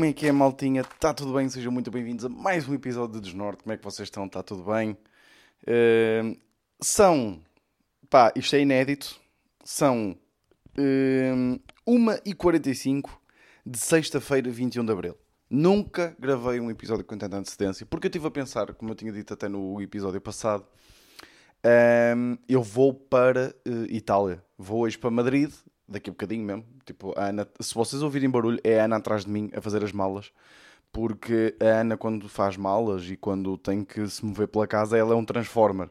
Como é que é, maltinha? Está tudo bem? Sejam muito bem-vindos a mais um episódio de Desnorte. Como é que vocês estão? Está tudo bem? Uh, são, pá, isto é inédito, são uh, 1h45 de sexta-feira, 21 de Abril. Nunca gravei um episódio com tanta antecedência, porque eu estive a pensar, como eu tinha dito até no episódio passado, um, eu vou para uh, Itália. Vou hoje para Madrid, daqui a bocadinho mesmo. Tipo, a Ana, se vocês ouvirem barulho, é a Ana atrás de mim a fazer as malas. Porque a Ana, quando faz malas e quando tem que se mover pela casa, ela é um transformer.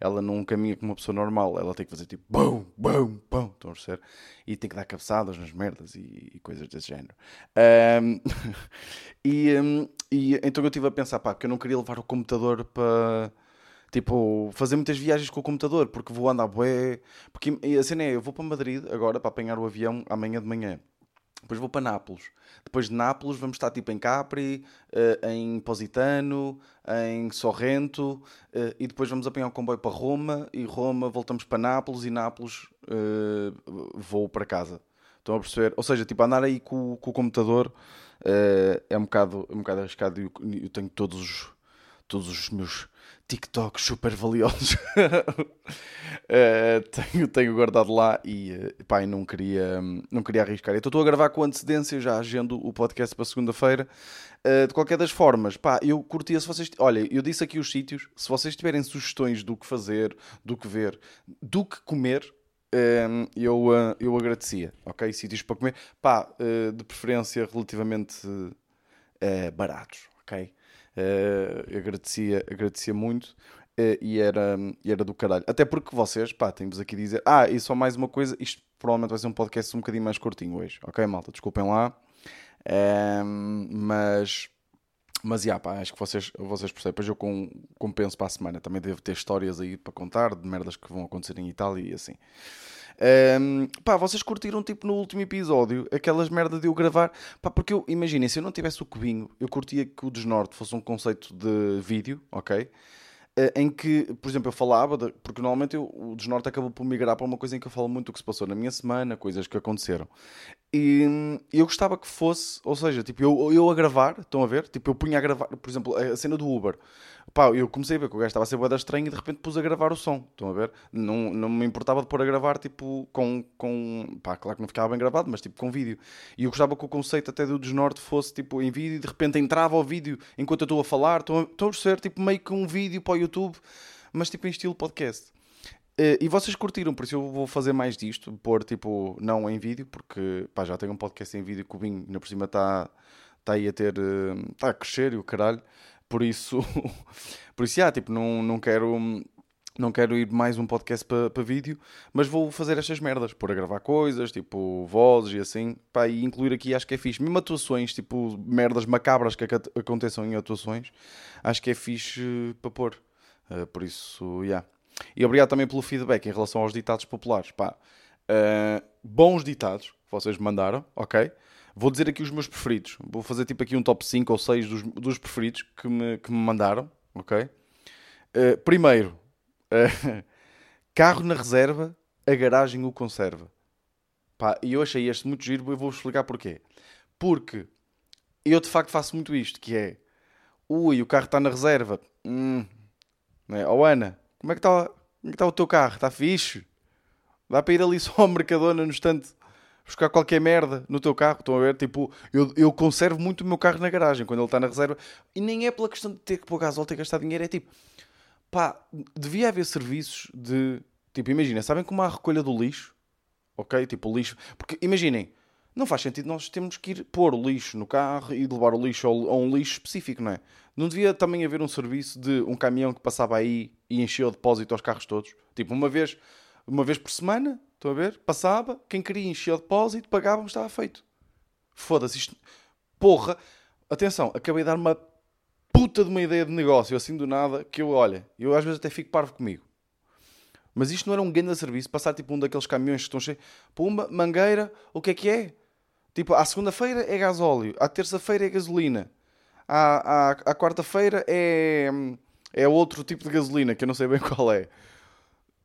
Ela não caminha como uma pessoa normal. Ela tem que fazer tipo bum, bum, bum. Estão a perceber? E tem que dar cabeçadas nas merdas e, e coisas desse género. Um, e, um, e então eu estive a pensar, pá, que eu não queria levar o computador para Tipo, fazer muitas viagens com o computador, porque vou andar bué. Porque a cena é, eu vou para Madrid agora para apanhar o avião amanhã de manhã. Depois vou para Nápoles. Depois de Nápoles vamos estar tipo em Capri, uh, em Positano, em Sorrento. Uh, e depois vamos apanhar o comboio para Roma. E Roma voltamos para Nápoles. E Nápoles uh, vou para casa. Estão a perceber? Ou seja, tipo, andar aí com, com o computador é, um bocado, é um bocado arriscado. Eu, eu tenho todos os, todos os meus TikToks super valiosos. uh, tenho, tenho guardado lá e uh, pá, não, queria, não queria arriscar. Então estou a gravar com antecedência, já agendo o podcast para segunda-feira. Uh, de qualquer das formas, pá, eu curtia se vocês. Olha, eu disse aqui os sítios. Se vocês tiverem sugestões do que fazer, do que ver, do que comer, eu, uh, eu agradecia, ok? Sítios para comer, pá, de preferência relativamente baratos, ok? Uh, agradecia, agradecia muito uh, e, era, e era do caralho. Até porque vocês, pá, temos aqui a dizer. Ah, e só mais uma coisa, isto provavelmente vai ser um podcast um bocadinho mais curtinho hoje, ok, malta? Desculpem lá. Uh, mas. Mas, já, pá, acho que vocês, vocês percebem. Depois eu com, compenso para a semana. Também devo ter histórias aí para contar de merdas que vão acontecer em Itália e assim. Um, pá, vocês curtiram tipo no último episódio aquelas merdas de eu gravar. Pá, porque eu, imaginem, se eu não tivesse o cubinho, eu curtia que o Desnorte fosse um conceito de vídeo, ok? Uh, em que, por exemplo, eu falava, de, porque normalmente eu, o Desnorte acabou por migrar para uma coisa em que eu falo muito o que se passou na minha semana, coisas que aconteceram. E eu gostava que fosse, ou seja, tipo, eu, eu a gravar, estão a ver? Tipo, eu punha a gravar, por exemplo, a cena do Uber. Pá, eu comecei a ver que o gajo estava a ser boeda estranho e de repente pus a gravar o som. Estão a ver? Não, não me importava de pôr a gravar, tipo, com, com. Pá, claro que não ficava bem gravado, mas tipo, com vídeo. E eu gostava que o conceito até do Desnorte fosse, tipo, em vídeo e de repente entrava o vídeo enquanto eu estou a falar. Estão a, ser, tipo, meio que um vídeo para o YouTube, mas tipo em estilo podcast. Uh, e vocês curtiram, por isso eu vou fazer mais disto, pôr tipo, não em vídeo, porque pá, já tenho um podcast em vídeo que o Binho, ainda por cima, está tá aí a ter, está uh, a crescer e o caralho. Por isso, por isso, já, tipo, não, não quero não quero ir mais um podcast para pa vídeo, mas vou fazer estas merdas, pôr a gravar coisas, tipo vozes e assim, pá, e incluir aqui acho que é fixe. Mesmo atuações, tipo merdas macabras que aconteçam em atuações, acho que é fixe para pôr. Uh, por isso, já. Yeah. E obrigado também pelo feedback em relação aos ditados populares, pá. Uh, bons ditados vocês mandaram, ok? Vou dizer aqui os meus preferidos. Vou fazer tipo aqui um top 5 ou 6 dos, dos preferidos que me, que me mandaram, ok? Uh, primeiro, uh, carro na reserva, a garagem o conserva. Pá, e eu achei este muito giro, eu vou explicar porquê. Porque eu de facto faço muito isto, que é... Ui, o carro está na reserva. Hum, não é? Oh Ana, como é que está, é está o teu carro? Está fixe? Dá para ir ali só ao Mercadona no instante buscar qualquer merda no teu carro. Estão a ver? Tipo, eu, eu conservo muito o meu carro na garagem quando ele está na reserva. E nem é pela questão de ter que pôr gasóleo, ter que gastar dinheiro. É tipo, pá, devia haver serviços de. Tipo, imagina, sabem como há a recolha do lixo? Ok? Tipo, o lixo. Porque imaginem, não faz sentido nós temos que ir pôr o lixo no carro e levar o lixo a um lixo específico, não é? Não devia também haver um serviço de um caminhão que passava aí e enchia o depósito aos carros todos? Tipo, uma vez, uma vez por semana, Estão a ver? Passava, quem queria encher o depósito, pagávamos, estava feito. Foda-se isto. Porra, atenção, acabei de dar uma puta de uma ideia de negócio assim do nada que eu, olha, eu às vezes até fico parvo comigo. Mas isto não era um grande serviço, passar tipo um daqueles caminhões que estão cheios. Pumba, mangueira, o que é que é? Tipo, à segunda-feira é gasóleo, à terça-feira é gasolina, à, à, à quarta-feira é, é outro tipo de gasolina que eu não sei bem qual é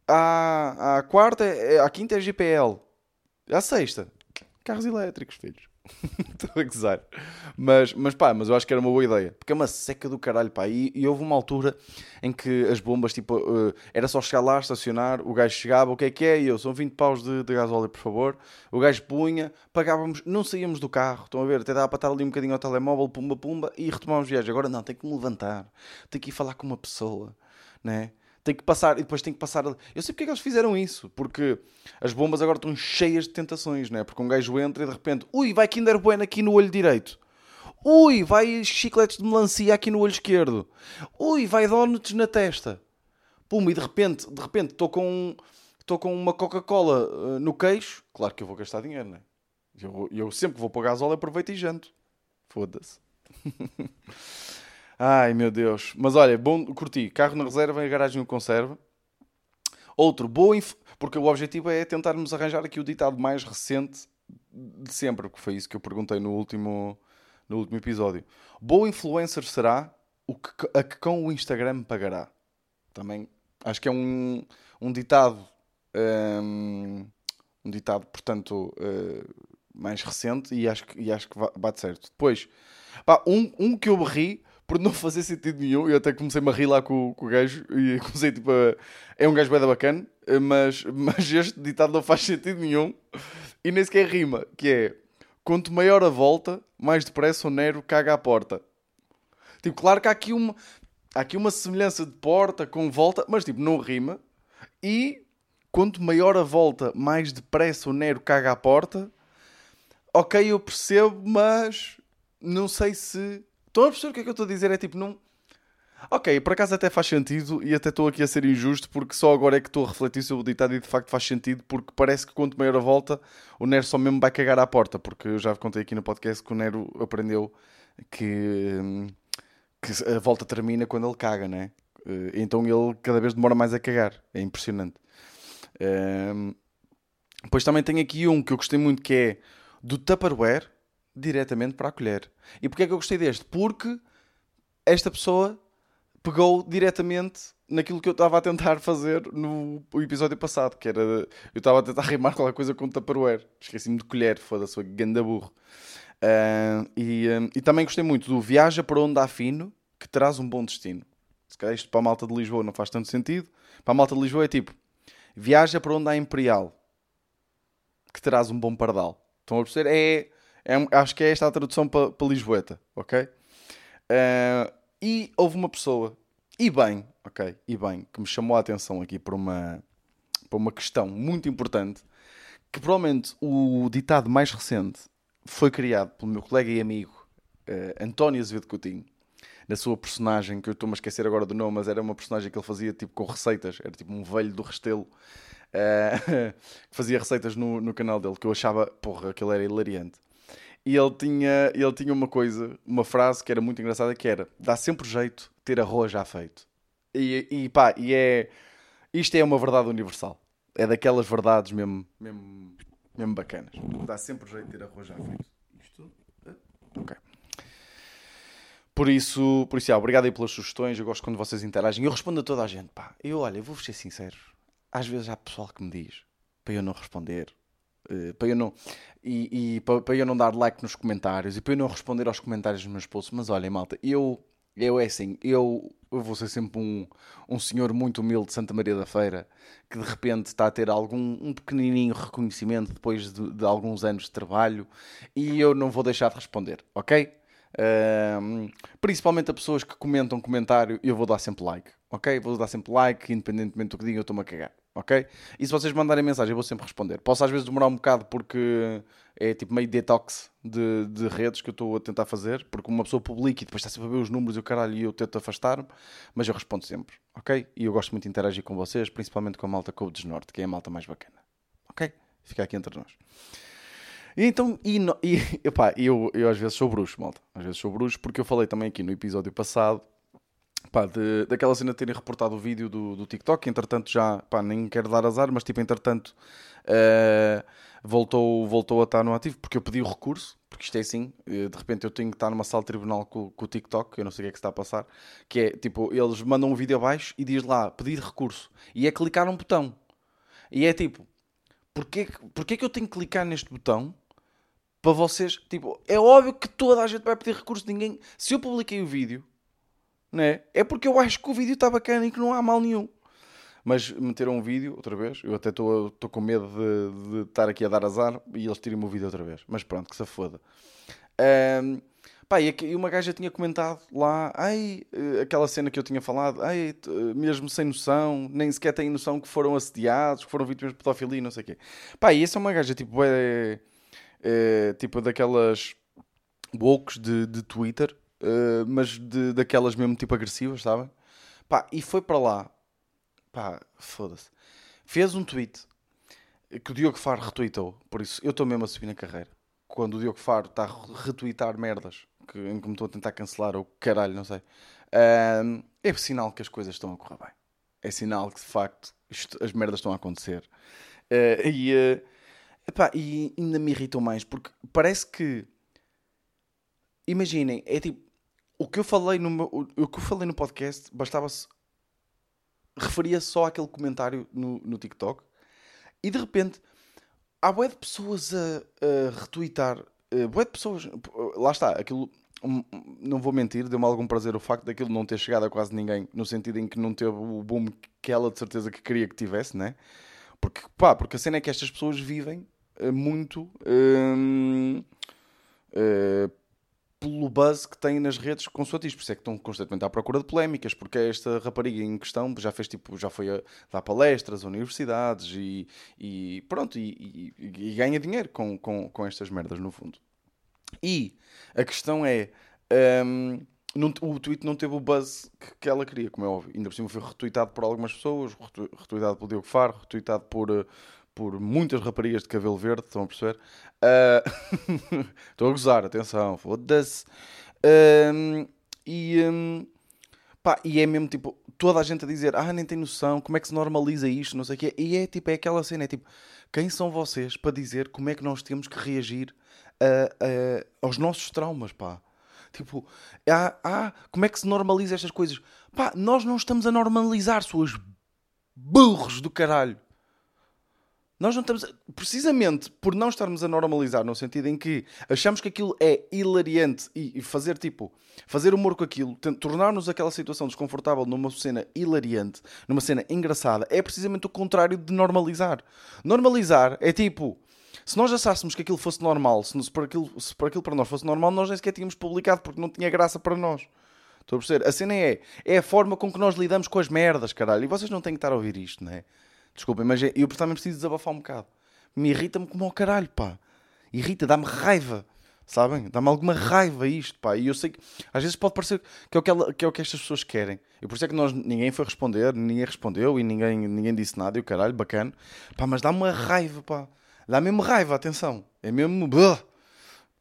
à, à quarta, é, à quinta é GPL. À sexta, carros elétricos, filhos. Estou a gozar. Mas, mas pá, mas eu acho que era uma boa ideia. Porque é uma seca do caralho, pá. E, e houve uma altura em que as bombas, tipo, uh, era só chegar lá, estacionar, o gajo chegava, o que é que é? E eu, são 20 paus de, de gasóleo, por favor. O gajo punha, pagávamos, não saíamos do carro, estão a ver? Até dava para estar ali um bocadinho ao telemóvel, pumba, pumba, e retomávamos viagem. Agora não, tem que me levantar, tem que ir falar com uma pessoa, né? Tem que passar e depois tem que passar. Eu sei porque é que eles fizeram isso, porque as bombas agora estão cheias de tentações, né? Porque um gajo entra e de repente, ui, vai Kinder Bueno aqui no olho direito. Ui, vai chicletes de melancia aqui no olho esquerdo. Ui, vai donuts na testa. Pum, e de repente, de repente estou com estou com uma Coca-Cola uh, no queixo. Claro que eu vou gastar dinheiro, né? Eu, eu sempre que vou para o gasóleo aproveito e janto. Foda-se. Ai meu Deus. Mas olha, bom, curti. Carro na reserva e a garagem no conserva. Outro, boa. Inf... Porque o objetivo é tentarmos arranjar aqui o ditado mais recente de sempre, porque foi isso que eu perguntei no último, no último episódio. Boa influencer será o que, a que com o Instagram pagará. Também acho que é um, um ditado. Um, um ditado, portanto, uh, mais recente e acho que, e acho que bate certo. Depois, pá, um, um que eu berri por não fazer sentido nenhum. Eu até comecei-me a rir lá com, com o gajo e comecei tipo a... É um gajo bem bacana, mas, mas este ditado não faz sentido nenhum e nem sequer rima, que é quanto maior a volta, mais depressa o Nero caga à porta. Tipo, claro que há aqui uma, há aqui uma semelhança de porta com volta, mas tipo, não rima. E quanto maior a volta, mais depressa o Nero caga à porta. Ok, eu percebo, mas não sei se Estão a perceber o que é que eu estou a dizer? É tipo, não. Ok, por acaso até faz sentido e até estou aqui a ser injusto porque só agora é que estou a refletir sobre o ditado e de facto faz sentido porque parece que quanto maior a volta o Nero só mesmo vai cagar à porta porque eu já contei aqui no podcast que o Nero aprendeu que, que a volta termina quando ele caga, né? Eh, então ele cada vez demora mais a cagar, é impressionante. Um, depois também tem aqui um que eu gostei muito que é do Tupperware diretamente para a colher. E porquê é que eu gostei deste? Porque esta pessoa pegou diretamente naquilo que eu estava a tentar fazer no episódio passado, que era eu estava a tentar rimar qualquer coisa com Tupperware. Esqueci-me de colher, foda-se, foi ganda burro. Uh, e, um, e também gostei muito do Viaja para onde há fino, que traz um bom destino. Se calhar isto para a malta de Lisboa não faz tanto sentido. Para a malta de Lisboa é tipo Viaja para onde há Imperial, que traz um bom pardal. Estão a perceber? É é, acho que é esta a tradução para, para Lisboeta, ok? Uh, e houve uma pessoa, e bem, ok, e bem, que me chamou a atenção aqui para uma, para uma questão muito importante, que provavelmente o ditado mais recente foi criado pelo meu colega e amigo uh, António Azevedo Coutinho, na sua personagem, que eu estou-me a esquecer agora do nome, mas era uma personagem que ele fazia tipo com receitas, era tipo um velho do Restelo, uh, que fazia receitas no, no canal dele, que eu achava, porra, aquele era hilariante e ele tinha, ele tinha uma coisa, uma frase que era muito engraçada, que era dá sempre jeito ter arroz já feito. E, e pá, e é... Isto é uma verdade universal. É daquelas verdades mesmo, mesmo, mesmo bacanas. Dá sempre jeito ter arroz já feito. Isto... Eh, ok. Por isso, por isso, obrigado aí pelas sugestões. Eu gosto quando vocês interagem. Eu respondo a toda a gente. Pá, eu, olha, vou-vos ser sincero. Às vezes há pessoal que me diz para eu não responder Uh, para eu não e, e para, para, eu não dar like nos comentários e para eu não responder aos comentários dos meus posts, mas olhem, malta, eu eu é assim, eu, eu vou ser sempre um, um senhor muito humilde de Santa Maria da Feira que de repente está a ter algum um pequenininho reconhecimento depois de, de alguns anos de trabalho e eu não vou deixar de responder, ok? Principalmente a pessoas que comentam comentário, eu vou dar sempre like, ok? Vou dar sempre like, independentemente do que digam, eu estou-me a cagar ok? E se vocês mandarem mensagem, eu vou sempre responder. Posso às vezes demorar um bocado porque é tipo meio detox de, de redes que eu estou a tentar fazer, porque uma pessoa publica e depois está sempre a ver os números e o caralho e eu tento afastar-me, mas eu respondo sempre, ok? E eu gosto muito de interagir com vocês, principalmente com a malta Codes Norte, que é a malta mais bacana, ok? Fica aqui entre nós. E então, e, e epá, eu, eu às vezes sou bruxo, malta. Às vezes sou bruxo porque eu falei também aqui no episódio passado pá, de, daquela cena de terem reportado o vídeo do, do TikTok, entretanto já, pá, nem quero dar azar, mas tipo, entretanto, uh, voltou, voltou a estar no ativo, porque eu pedi o recurso, porque isto é assim, eh, de repente eu tenho que estar numa sala de tribunal com, com o TikTok, eu não sei o que é que está a passar, que é, tipo, eles mandam um vídeo abaixo e diz lá, pedir recurso, e é clicar num botão, e é tipo, porquê, porquê que eu tenho que clicar neste botão para vocês, tipo, é óbvio que toda a gente vai pedir recurso ninguém. Se eu publiquei o vídeo, né, é porque eu acho que o vídeo está bacana e que não há mal nenhum. Mas meteram um vídeo outra vez, eu até estou com medo de, de, estar aqui a dar azar e eles tirem o vídeo outra vez. Mas pronto, que se foda. Um, pá, e uma gaja tinha comentado lá, ai, eh, aquela cena que eu tinha falado, ai, mesmo sem noção, nem sequer têm noção que foram assediados, que foram vítimas de pedofilia e não sei o quê. Pá, e essa é uma gaja tipo, é, é, tipo daquelas woke de, de Twitter, uh, mas de, daquelas mesmo tipo agressivas, sabem? Pá, e foi para lá, pá, foda-se, fez um tweet que o Diogo Faro retweetou, por isso eu estou mesmo a subir na carreira. Quando o Diogo Faro está a retweetar merdas que, em que me estou a tentar cancelar, ou caralho, não sei, uh, é sinal que as coisas estão a correr bem. É sinal que de facto isto, as merdas estão a acontecer. Uh, e Epá, e ainda me irritam mais, porque parece que. Imaginem, é tipo. O que eu falei no, meu, o que eu falei no podcast bastava-se. referia só àquele comentário no, no TikTok e de repente há bué de pessoas a, a retweetar. Uh, de pessoas. Lá está, aquilo. Um, não vou mentir, deu-me algum prazer o facto daquilo não ter chegado a quase ninguém, no sentido em que não teve o boom que ela de certeza que queria que tivesse, né? Porque, pá, porque a cena é que estas pessoas vivem uh, muito uh, pelo buzz que têm nas redes consoante isto. Por isso é que estão constantemente à procura de polémicas, porque esta rapariga em questão já fez tipo, já foi a dar palestras universidades e, e pronto, e, e, e, ganha dinheiro com, com, com estas merdas no fundo. E a questão é. Um, o tweet não teve o buzz que, que, ela queria, como é óbvio. Ainda por cima foi retweetado por algumas pessoas, retweetado pelo Diogo Faro, retweetado por, por muitas raparigas de cabelo verde, estão a perceber? Uh... Estou a gozar, atenção, foda-se. E, um... Pá, e é mesmo tipo, toda a gente a dizer, ah, nem tem noção, como é que se normaliza isto, não sei o quê. E é tipo, é aquela cena, é tipo, quem são vocês para dizer como é que nós temos que reagir aos nossos traumas, pá? Tipo, ah, ah, como é que se normaliza estas coisas? Pá, nós não estamos a normalizar, suas burros do caralho. Nós não estamos. Precisamente por não estarmos a normalizar, no sentido em que achamos que aquilo é hilariante e, fazer tipo. Fazer humor com aquilo, tornar-nos aquela situação desconfortável numa cena hilariante, numa cena engraçada, é precisamente o contrário de normalizar. Normalizar é tipo. Se nós achássemos que aquilo fosse normal, se, para aquilo, se para aquilo para nós fosse normal, nós nem sequer tínhamos publicado porque não tinha graça para nós. Estou a perceber? A cena é, é a forma com que nós lidamos com as merdas, caralho. E vocês não têm que estar a ouvir isto, não é? Desculpem, mas eu também preciso desabafar um bocado. Me irrita-me como ao caralho, pá. Irrita, dá-me raiva. Sabem? Dá-me alguma raiva isto, pá. E eu sei que às vezes pode parecer que é o que, ela, que, é o que estas pessoas querem. E por isso é que nós, ninguém foi responder, ninguém respondeu e ninguém, ninguém disse nada. E o caralho, bacana. Pá, mas dá-me uma raiva, pá. Dá mesmo raiva, atenção. É mesmo.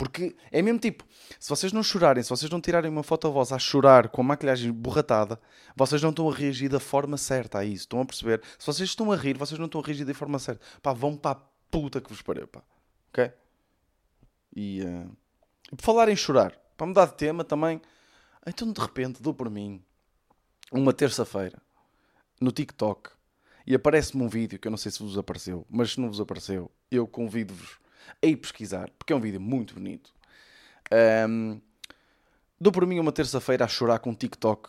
Porque é mesmo tipo, se vocês não chorarem, se vocês não tirarem uma foto a voz a chorar com a maquilhagem borratada, vocês não estão a reagir da forma certa a isso. Estão a perceber? Se vocês estão a rir, vocês não estão a reagir da forma certa. Pá, vão para a puta que vos pariu, pá. Ok? E, uh... e por falar em chorar, para mudar de tema também, então de repente dou por mim uma terça-feira no TikTok e aparece-me um vídeo que eu não sei se vos apareceu, mas se não vos apareceu, eu convido-vos a ir pesquisar, porque é um vídeo muito bonito. Um, dou por mim uma terça-feira a chorar com um TikTok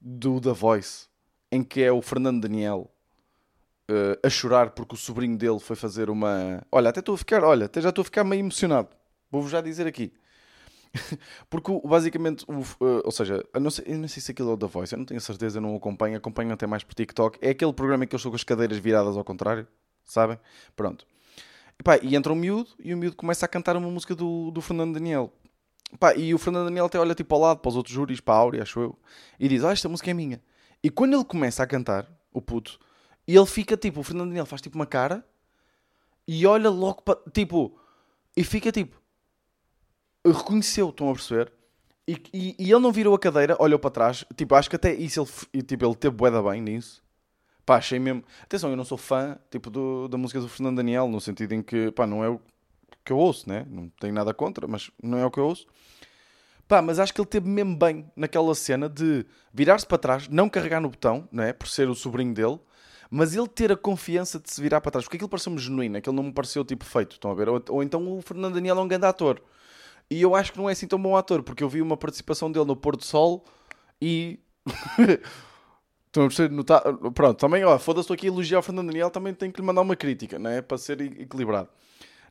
do The Voice, em que é o Fernando Daniel uh, a chorar porque o sobrinho dele foi fazer uma. Olha, até estou a ficar, olha, até já estou a ficar meio emocionado. Vou-vos já dizer aqui. porque basicamente, o, uh, ou seja, eu não, sei, eu não sei se aquilo é o The Voice, eu não tenho certeza, eu não acompanho, acompanho até mais por TikTok. É aquele programa em que eu estou com as cadeiras viradas ao contrário, sabem? Pronto. E, pá, e entra um miúdo e o miúdo começa a cantar uma música do, do Fernando Daniel. Pá, e o Fernando Daniel até olha tipo ao lado para os outros júris, para a Áurea, acho eu, e diz: Ah, esta música é minha. E quando ele começa a cantar, o puto, e ele fica tipo, o Fernando Daniel faz tipo uma cara e olha logo para. Tipo, e fica tipo. Reconheceu, estão a perceber? E, e, e, ele não virou a cadeira, olhou para trás. Tipo, acho que até isso ele, tipo, ele teve boeda bem nisso. Pá, achei mesmo. Atenção, eu não sou fã tipo, do, da música do Fernando Daniel, no sentido em que, pá, não é o que eu ouço, né? Não tenho nada contra, mas não é o que eu ouço. Pá, mas acho que ele teve mesmo bem naquela cena de virar-se para trás, não carregar no botão, não é? Por ser o sobrinho dele, Mas ele ter a confiança de se virar para trás, porque aquilo pareceu-me genuíno, aquilo não me pareceu tipo feito, estão a ver? Ou, ou então o Fernando Daniel é um grande ator. E eu acho que não é assim tão bom ator, porque eu vi uma participação dele no Pôr do Sol e. Estão a perceber? Nota... Pronto, também, ó, foda-se, estou aqui a elogiar o Fernando Daniel, também tenho que lhe mandar uma crítica, não é? Para ser equilibrado.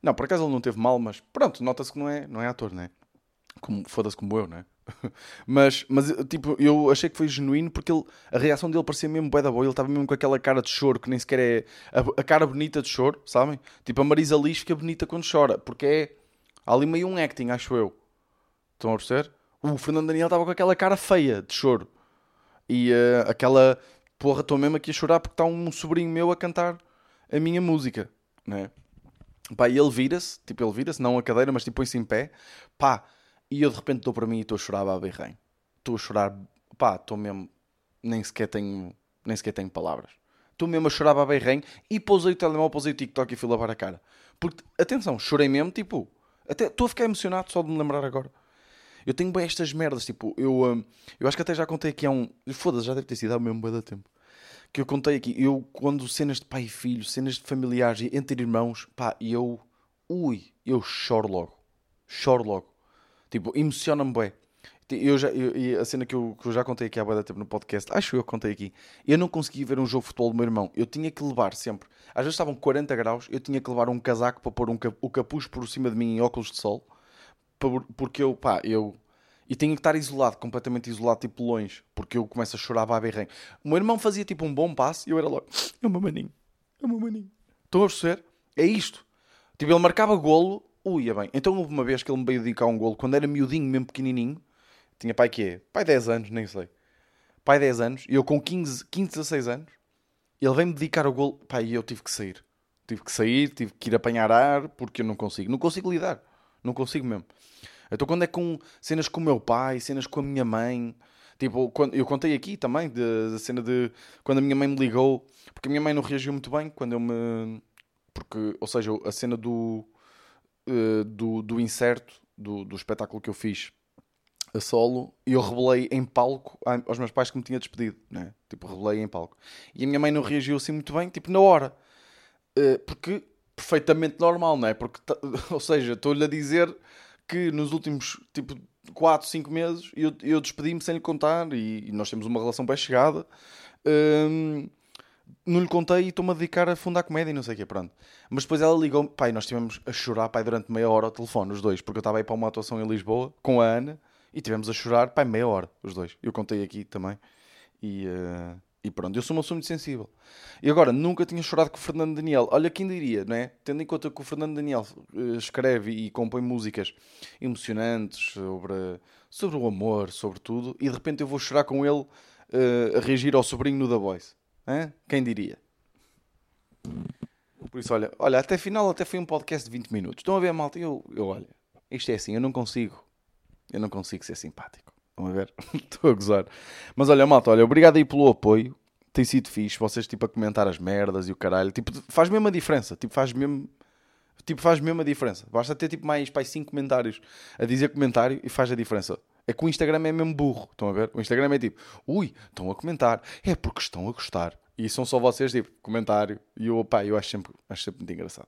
Não, por acaso ele não teve mal, mas pronto, nota-se que não é, não é ator, não é? Como, foda-se como eu, não é? mas, mas, tipo, eu achei que foi genuíno porque ele, a reação dele parecia mesmo bué da boa. Ele estava mesmo com aquela cara de choro que nem sequer é a, a cara bonita de choro, sabem? Tipo, a Marisa Liz fica bonita quando chora porque é há ali meio um acting, acho eu. Estão a perceber? O Fernando Daniel estava com aquela cara feia de choro e uh, aquela porra, estou mesmo aqui a chorar porque está um sobrinho meu a cantar a minha música, né? Pá, e ele vira-se, tipo, ele vira-se, não a cadeira, mas tipo, põe-se em pé, pá, e eu de repente estou para mim e estou a chorar a berrem. Estou a chorar, pá, estou mesmo, nem sequer tenho, nem sequer tenho palavras. Estou mesmo a chorar a berrem e pousei o telemóvel, pousei o TikTok e fui lavar a cara. Porque, atenção, chorei mesmo, tipo, até estou a ficar emocionado só de me lembrar agora. Eu tenho bem estas merdas, tipo, eu, hum, eu acho que até já contei aqui há um. Foda-se, já deve ter sido há mesmo bem da tempo. Que eu contei aqui, eu, quando cenas de pai e filho, cenas de familiares entre irmãos, pá, eu. Ui, eu choro logo. Choro logo. Tipo, emociona-me bem. Eu já, eu, a cena que eu, que eu já contei aqui há bem tempo no podcast, acho eu contei aqui. Eu não conseguia ver um jogo de futebol do meu irmão. Eu tinha que levar sempre. Às vezes estavam 40 graus, eu tinha que levar um casaco para pôr um, o capuz por cima de mim em óculos de sol porque eu, pá, eu. E tinha que estar isolado, completamente isolado, tipo longe, porque eu começo a chorar a berrem. O meu irmão fazia tipo um bom passo e eu era logo, é o meu maninho, é o meu maninho. Estão a perceber? É isto. Tipo, ele marcava golo, ui, é bem. Então houve uma vez que ele me veio dedicar um golo, quando era miudinho, mesmo pequenininho, tinha pai que é? Pai 10 anos, nem sei. Pai 10 anos, e eu com 15, 15 16 anos, ele veio-me dedicar o golo, pai, e eu tive que sair. Tive que sair, tive que ir apanhar ar, porque eu não consigo. Não consigo lidar. Não consigo mesmo. Então quando é com cenas com o meu pai, cenas com a minha mãe, tipo, quando, eu contei aqui também da cena de quando a minha mãe me ligou, porque a minha mãe não reagiu muito bem quando eu me. Porque, ou seja, a cena do, uh, do, do incerto, do, do espetáculo que eu fiz a solo, e eu revelei em palco aos meus pais que me tinha despedido, né? Tipo, revelei em palco. E a minha mãe não reagiu assim muito bem, tipo, na hora. Uh, porque perfeitamente normal, não é? Porque, ou seja, estou-lhe a dizer que nos últimos tipo 4, 5 meses eu, eu despedi-me sem lhe contar e, e, nós temos uma relação bem chegada. Hum, não lhe contei e estou-me a dedicar a fundar comédia e não sei o que, pronto. Mas depois ela ligou-me, pai, nós estivemos a chorar, pai, durante meia hora ao telefone, os dois, porque eu estava aí para uma atuação em Lisboa com a Ana e tivemos a chorar, pai, meia hora, os dois. Eu contei aqui também. E, uh, e pronto, eu sou uma pessoa muito sensível. E agora, nunca tinha chorado com o Fernando Daniel. Olha quem diria, não é? Tendo em conta que o Fernando Daniel uh, escreve e compõe músicas emocionantes sobre, sobre o amor, sobre tudo, e de repente eu vou chorar com ele uh, a reagir ao sobrinho no The Voice. É? Quem diria? Por isso, olha, olha, até final até foi um podcast de 20 minutos. Estão a ver, malta? Eu, eu olha, isto é assim, eu não consigo. Eu não consigo ser simpático. Estão a ver? Estou a gozar. Mas olha, malta, olha, obrigado aí pelo apoio. Tem sido fixe. Vocês, tipo, a comentar as merdas e o caralho. Tipo, faz mesmo a diferença. Tipo, faz mesmo... Tipo, faz mesmo a diferença. Basta ter, tipo, mais, pai, 5 comentários a dizer comentário e faz a diferença. É que o Instagram é mesmo burro. Estão a ver? O Instagram é tipo, ui, estão a comentar. É porque estão a gostar. E são só vocês, tipo, comentário. E eu, pá, eu acho sempre, acho sempre muito engraçado.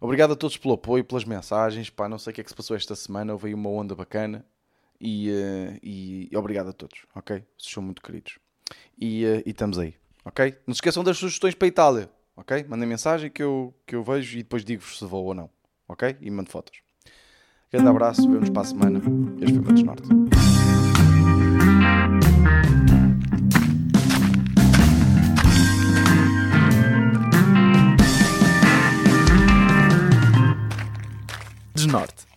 Obrigado a todos pelo apoio, pelas mensagens. Pá, não sei o que é que se passou esta semana. Houve aí uma onda bacana. E, uh, e, obrigado a todos, ok? Vocês são muito queridos. E, uh, e estamos aí, ok? Não se esqueçam das sugestões para a Itália, ok? Mandem mensagem que eu, que eu vejo e depois digo-vos se vou ou não, ok? E mando fotos. Grande abraço, vemos para a semana. Este foi o Matos Norte. Desnorte.